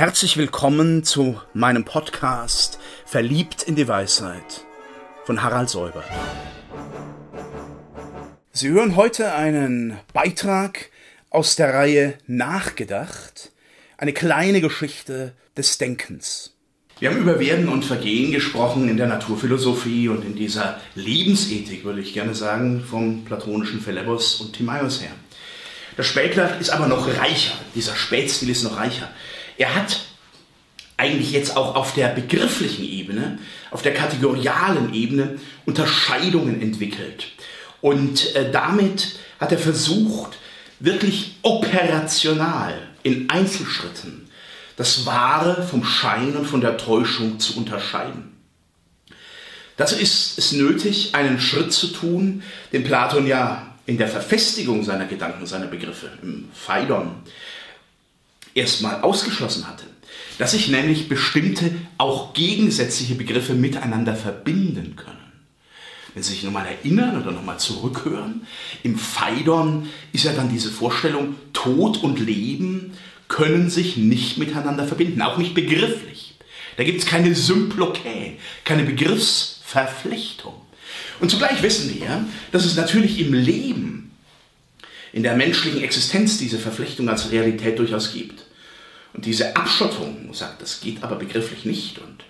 Herzlich willkommen zu meinem Podcast Verliebt in die Weisheit von Harald Säuber. Sie hören heute einen Beitrag aus der Reihe Nachgedacht, eine kleine Geschichte des Denkens. Wir haben über Werden und Vergehen gesprochen in der Naturphilosophie und in dieser Lebensethik, würde ich gerne sagen, vom platonischen Philebus und Timaeus her. Das Spätwerk ist aber noch reicher, dieser Spätstil ist noch reicher. Er hat eigentlich jetzt auch auf der begrifflichen Ebene, auf der kategorialen Ebene Unterscheidungen entwickelt. Und äh, damit hat er versucht, wirklich operational in Einzelschritten das Wahre vom Schein und von der Täuschung zu unterscheiden. Dazu ist es nötig, einen Schritt zu tun, den Platon ja in der Verfestigung seiner Gedanken, seiner Begriffe, im Phaidon, erstmal ausgeschlossen hatte, dass sich nämlich bestimmte, auch gegensätzliche Begriffe miteinander verbinden können. Wenn Sie sich nochmal erinnern oder nochmal zurückhören, im Phaidon ist ja dann diese Vorstellung, Tod und Leben können sich nicht miteinander verbinden, auch nicht begrifflich. Da gibt es keine Symplokä, keine Begriffsverflechtung. Und zugleich wissen wir, dass es natürlich im Leben in der menschlichen Existenz diese Verflechtung als Realität durchaus gibt. Und diese Abschottung sagt, das geht aber begrifflich nicht und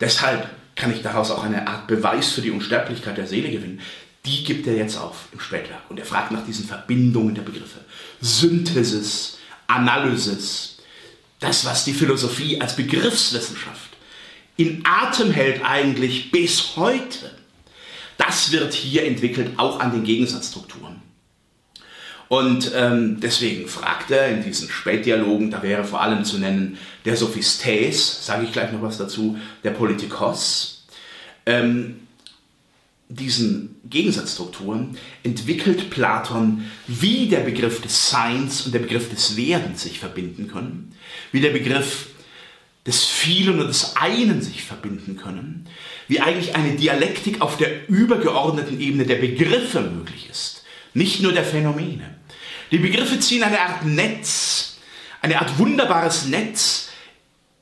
deshalb kann ich daraus auch eine Art Beweis für die Unsterblichkeit der Seele gewinnen. Die gibt er jetzt auf im Spätwerk und er fragt nach diesen Verbindungen der Begriffe. Synthesis, Analysis, das, was die Philosophie als Begriffswissenschaft in Atem hält eigentlich bis heute, das wird hier entwickelt, auch an den Gegensatzstrukturen. Und ähm, deswegen fragt er in diesen Spätdialogen, da wäre vor allem zu nennen der Sophistes, sage ich gleich noch was dazu, der Politikos, ähm, diesen Gegensatzstrukturen entwickelt Platon, wie der Begriff des Seins und der Begriff des Werdens sich verbinden können, wie der Begriff des Vielen und des Einen sich verbinden können, wie eigentlich eine Dialektik auf der übergeordneten Ebene der Begriffe möglich ist, nicht nur der Phänomene. Die Begriffe ziehen eine Art Netz, eine Art wunderbares Netz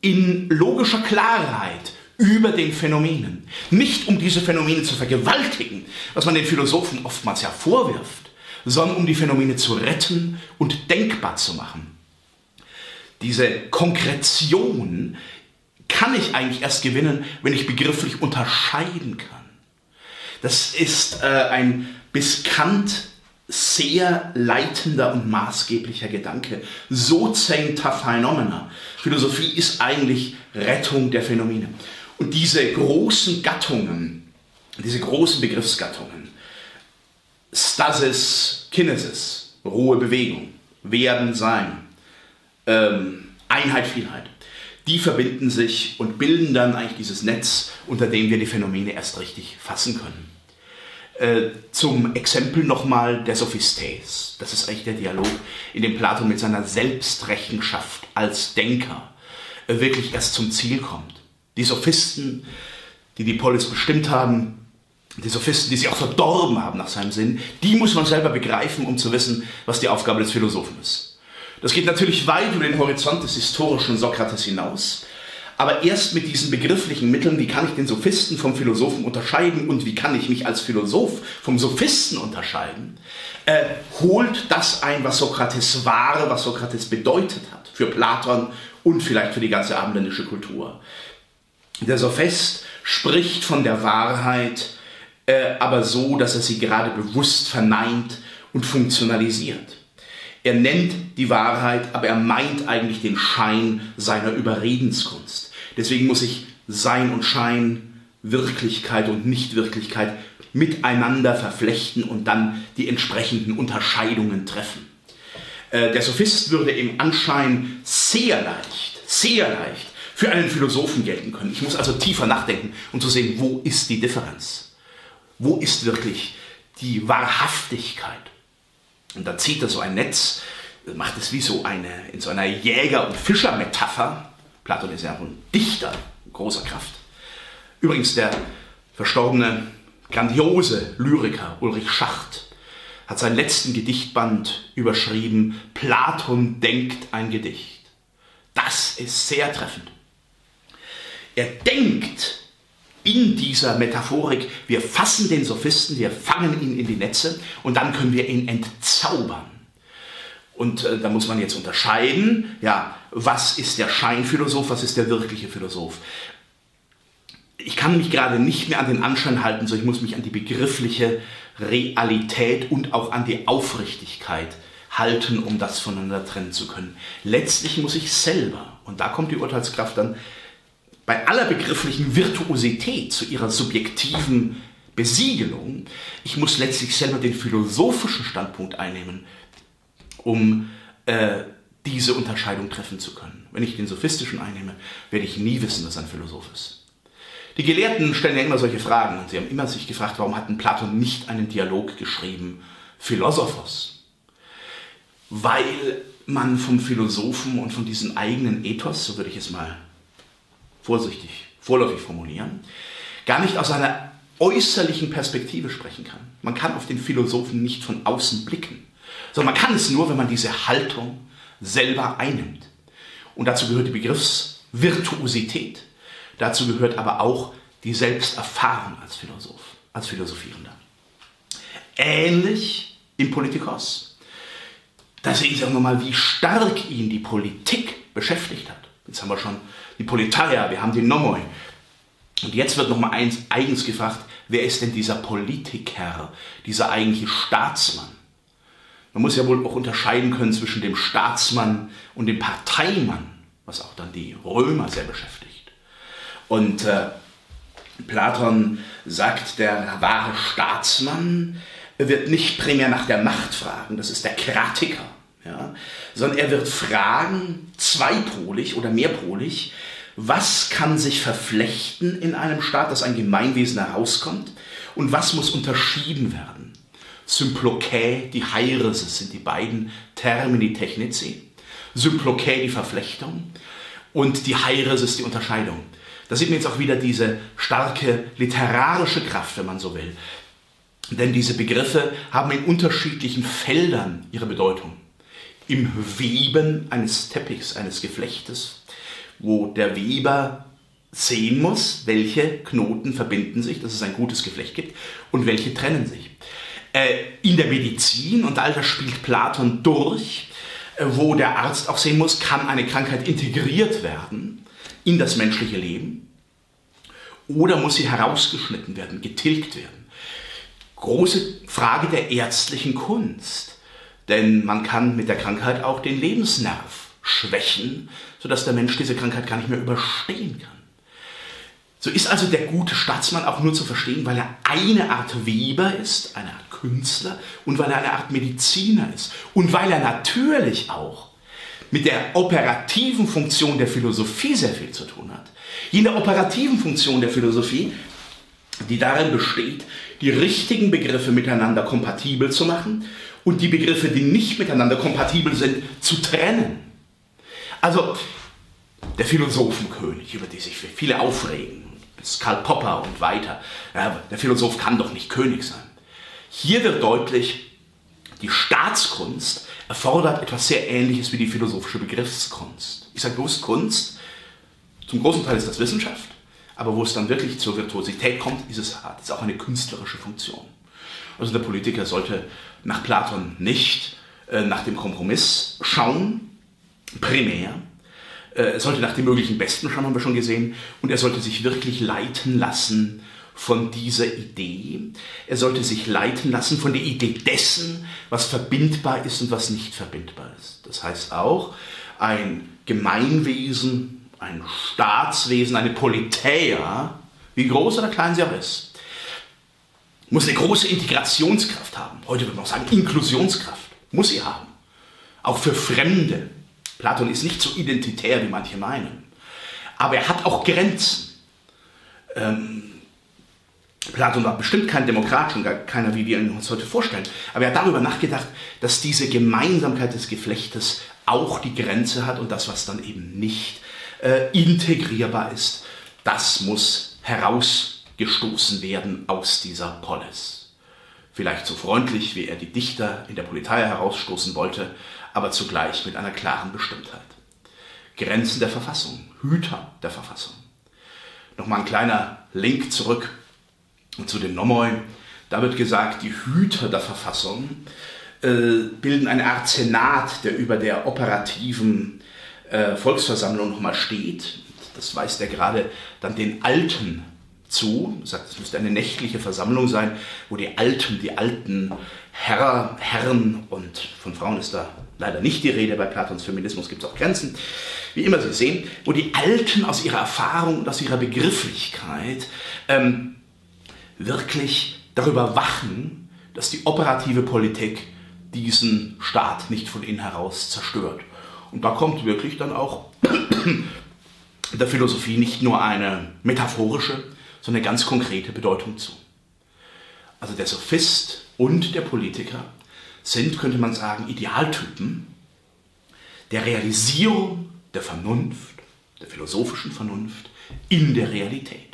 in logischer Klarheit über den Phänomenen. Nicht um diese Phänomene zu vergewaltigen, was man den Philosophen oftmals ja vorwirft, sondern um die Phänomene zu retten und denkbar zu machen. Diese Konkretion kann ich eigentlich erst gewinnen, wenn ich begrifflich unterscheiden kann. Das ist äh, ein bis Kant sehr leitender und maßgeblicher Gedanke. Sozenta Phenomena. Philosophie ist eigentlich Rettung der Phänomene. Und diese großen Gattungen, diese großen Begriffsgattungen, Stasis, Kinesis, rohe Bewegung, Werden, Sein, ähm, Einheit, Vielheit, die verbinden sich und bilden dann eigentlich dieses Netz, unter dem wir die Phänomene erst richtig fassen können. Äh, zum Exempel nochmal der Sophistes. Das ist eigentlich der Dialog, in dem Platon mit seiner Selbstrechenschaft als Denker äh, wirklich erst zum Ziel kommt. Die Sophisten, die die Polis bestimmt haben, die Sophisten, die sie auch verdorben haben nach seinem Sinn, die muss man selber begreifen, um zu wissen, was die Aufgabe des Philosophen ist. Das geht natürlich weit über den Horizont des historischen Sokrates hinaus. Aber erst mit diesen begrifflichen Mitteln, wie kann ich den Sophisten vom Philosophen unterscheiden und wie kann ich mich als Philosoph vom Sophisten unterscheiden, äh, holt das ein, was Sokrates war, was Sokrates bedeutet hat für Platon und vielleicht für die ganze abendländische Kultur. Der Sophist spricht von der Wahrheit, äh, aber so, dass er sie gerade bewusst verneint und funktionalisiert. Er nennt die Wahrheit, aber er meint eigentlich den Schein seiner Überredenskunst. Deswegen muss ich Sein und Schein, Wirklichkeit und Nichtwirklichkeit miteinander verflechten und dann die entsprechenden Unterscheidungen treffen. Äh, der Sophist würde im Anschein sehr leicht, sehr leicht für einen Philosophen gelten können. Ich muss also tiefer nachdenken, um zu sehen, wo ist die Differenz? Wo ist wirklich die Wahrhaftigkeit? Und dann zieht er so ein Netz, macht es wie so eine, in so einer Jäger- und Fischer-Metapher. Platon ist ja ein Dichter großer Kraft. Übrigens, der verstorbene, grandiose Lyriker Ulrich Schacht hat seinen letzten Gedichtband überschrieben, Platon denkt ein Gedicht. Das ist sehr treffend. Er denkt in dieser Metaphorik, wir fassen den Sophisten, wir fangen ihn in die Netze und dann können wir ihn entzaubern. Und äh, da muss man jetzt unterscheiden, ja, was ist der Scheinphilosoph, was ist der wirkliche Philosoph. Ich kann mich gerade nicht mehr an den Anschein halten, sondern ich muss mich an die begriffliche Realität und auch an die Aufrichtigkeit halten, um das voneinander trennen zu können. Letztlich muss ich selber, und da kommt die Urteilskraft dann bei aller begrifflichen Virtuosität zu ihrer subjektiven Besiegelung, ich muss letztlich selber den philosophischen Standpunkt einnehmen, um äh, diese Unterscheidung treffen zu können. Wenn ich den sophistischen einnehme, werde ich nie wissen, dass er ein Philosoph ist. Die Gelehrten stellen ja immer solche Fragen und sie haben immer sich gefragt, warum hat Platon nicht einen Dialog geschrieben, Philosophos? Weil man vom Philosophen und von diesem eigenen Ethos, so würde ich es mal vorsichtig, vorläufig formulieren, gar nicht aus einer äußerlichen Perspektive sprechen kann. Man kann auf den Philosophen nicht von außen blicken, sondern man kann es nur, wenn man diese Haltung selber einnimmt. Und dazu gehört die Begriffsvirtuosität. Dazu gehört aber auch die Selbsterfahrung als Philosoph, als Philosophierender. Ähnlich im Politikos. Da sehen Sie auch nochmal, wie stark ihn die Politik beschäftigt hat. Jetzt haben wir schon die Politeia, wir haben die Nomoi. Und jetzt wird nochmal eins eigens gefragt, wer ist denn dieser Politiker, dieser eigentliche Staatsmann? Man muss ja wohl auch unterscheiden können zwischen dem Staatsmann und dem Parteimann, was auch dann die Römer sehr beschäftigt. Und äh, Platon sagt, der wahre Staatsmann wird nicht primär nach der Macht fragen, das ist der Kratiker, ja, sondern er wird fragen, zweipolig oder mehrpolig, was kann sich verflechten in einem Staat, dass ein Gemeinwesen herauskommt und was muss unterschieden werden. Symplokä, die Heireses sind die beiden Termini technici. Symplokä, die Verflechtung und die Heireses, die Unterscheidung. Da sieht man jetzt auch wieder diese starke literarische Kraft, wenn man so will. Denn diese Begriffe haben in unterschiedlichen Feldern ihre Bedeutung. Im Weben eines Teppichs, eines Geflechtes, wo der Weber sehen muss, welche Knoten verbinden sich, dass es ein gutes Geflecht gibt und welche trennen sich. Äh, in der Medizin, und all das spielt Platon durch, äh, wo der Arzt auch sehen muss, kann eine Krankheit integriert werden in das menschliche Leben oder muss sie herausgeschnitten werden, getilgt werden. Große Frage der ärztlichen Kunst, denn man kann mit der Krankheit auch den Lebensnerv schwächen, sodass der Mensch diese Krankheit gar nicht mehr überstehen kann. So ist also der gute Staatsmann auch nur zu verstehen, weil er eine Art Weber ist, eine Art Künstler und weil er eine Art Mediziner ist und weil er natürlich auch mit der operativen Funktion der Philosophie sehr viel zu tun hat. Jene operativen Funktion der Philosophie, die darin besteht, die richtigen Begriffe miteinander kompatibel zu machen und die Begriffe, die nicht miteinander kompatibel sind, zu trennen. Also der Philosophenkönig, über den sich viele aufregen, Karl Popper und weiter. Ja, der Philosoph kann doch nicht König sein. Hier wird deutlich, die Staatskunst erfordert etwas sehr Ähnliches wie die philosophische Begriffskunst. Ich sage bewusst Kunst, zum großen Teil ist das Wissenschaft, aber wo es dann wirklich zur Virtuosität kommt, ist es hat es auch eine künstlerische Funktion. Also der Politiker sollte nach Platon nicht äh, nach dem Kompromiss schauen, primär. Äh, er sollte nach dem möglichen Besten schauen, haben wir schon gesehen. Und er sollte sich wirklich leiten lassen von dieser Idee. Er sollte sich leiten lassen von der Idee dessen, was verbindbar ist und was nicht verbindbar ist. Das heißt auch, ein Gemeinwesen, ein Staatswesen, eine Politäa, wie groß oder klein sie auch ist, muss eine große Integrationskraft haben. Heute würde man auch sagen Inklusionskraft. Muss sie haben. Auch für Fremde. Platon ist nicht so identitär, wie manche meinen. Aber er hat auch Grenzen. Ähm, Platon war bestimmt kein Demokrat und gar keiner, wie wir ihn uns heute vorstellen. Aber er hat darüber nachgedacht, dass diese Gemeinsamkeit des Geflechtes auch die Grenze hat und das, was dann eben nicht äh, integrierbar ist, das muss heraus gestoßen werden aus dieser Polis. Vielleicht so freundlich, wie er die Dichter in der Polizei herausstoßen wollte, aber zugleich mit einer klaren Bestimmtheit. Grenzen der Verfassung, Hüter der Verfassung. Nochmal ein kleiner Link zurück zu den Nomoi. Da wird gesagt, die Hüter der Verfassung äh, bilden eine Art Senat, der über der operativen äh, Volksversammlung nochmal steht. Das weist er gerade dann den Alten zu, er sagt, es müsste eine nächtliche Versammlung sein, wo die Alten, die alten Herr, Herren und von Frauen ist da leider nicht die Rede, bei Platons Feminismus gibt es auch Grenzen, wie immer Sie sehen, wo die Alten aus ihrer Erfahrung und aus ihrer Begrifflichkeit ähm, wirklich darüber wachen, dass die operative Politik diesen Staat nicht von innen heraus zerstört. Und da kommt wirklich dann auch der Philosophie nicht nur eine metaphorische, sondern eine ganz konkrete Bedeutung zu. Also der Sophist und der Politiker sind, könnte man sagen, Idealtypen der Realisierung der Vernunft, der philosophischen Vernunft in der Realität.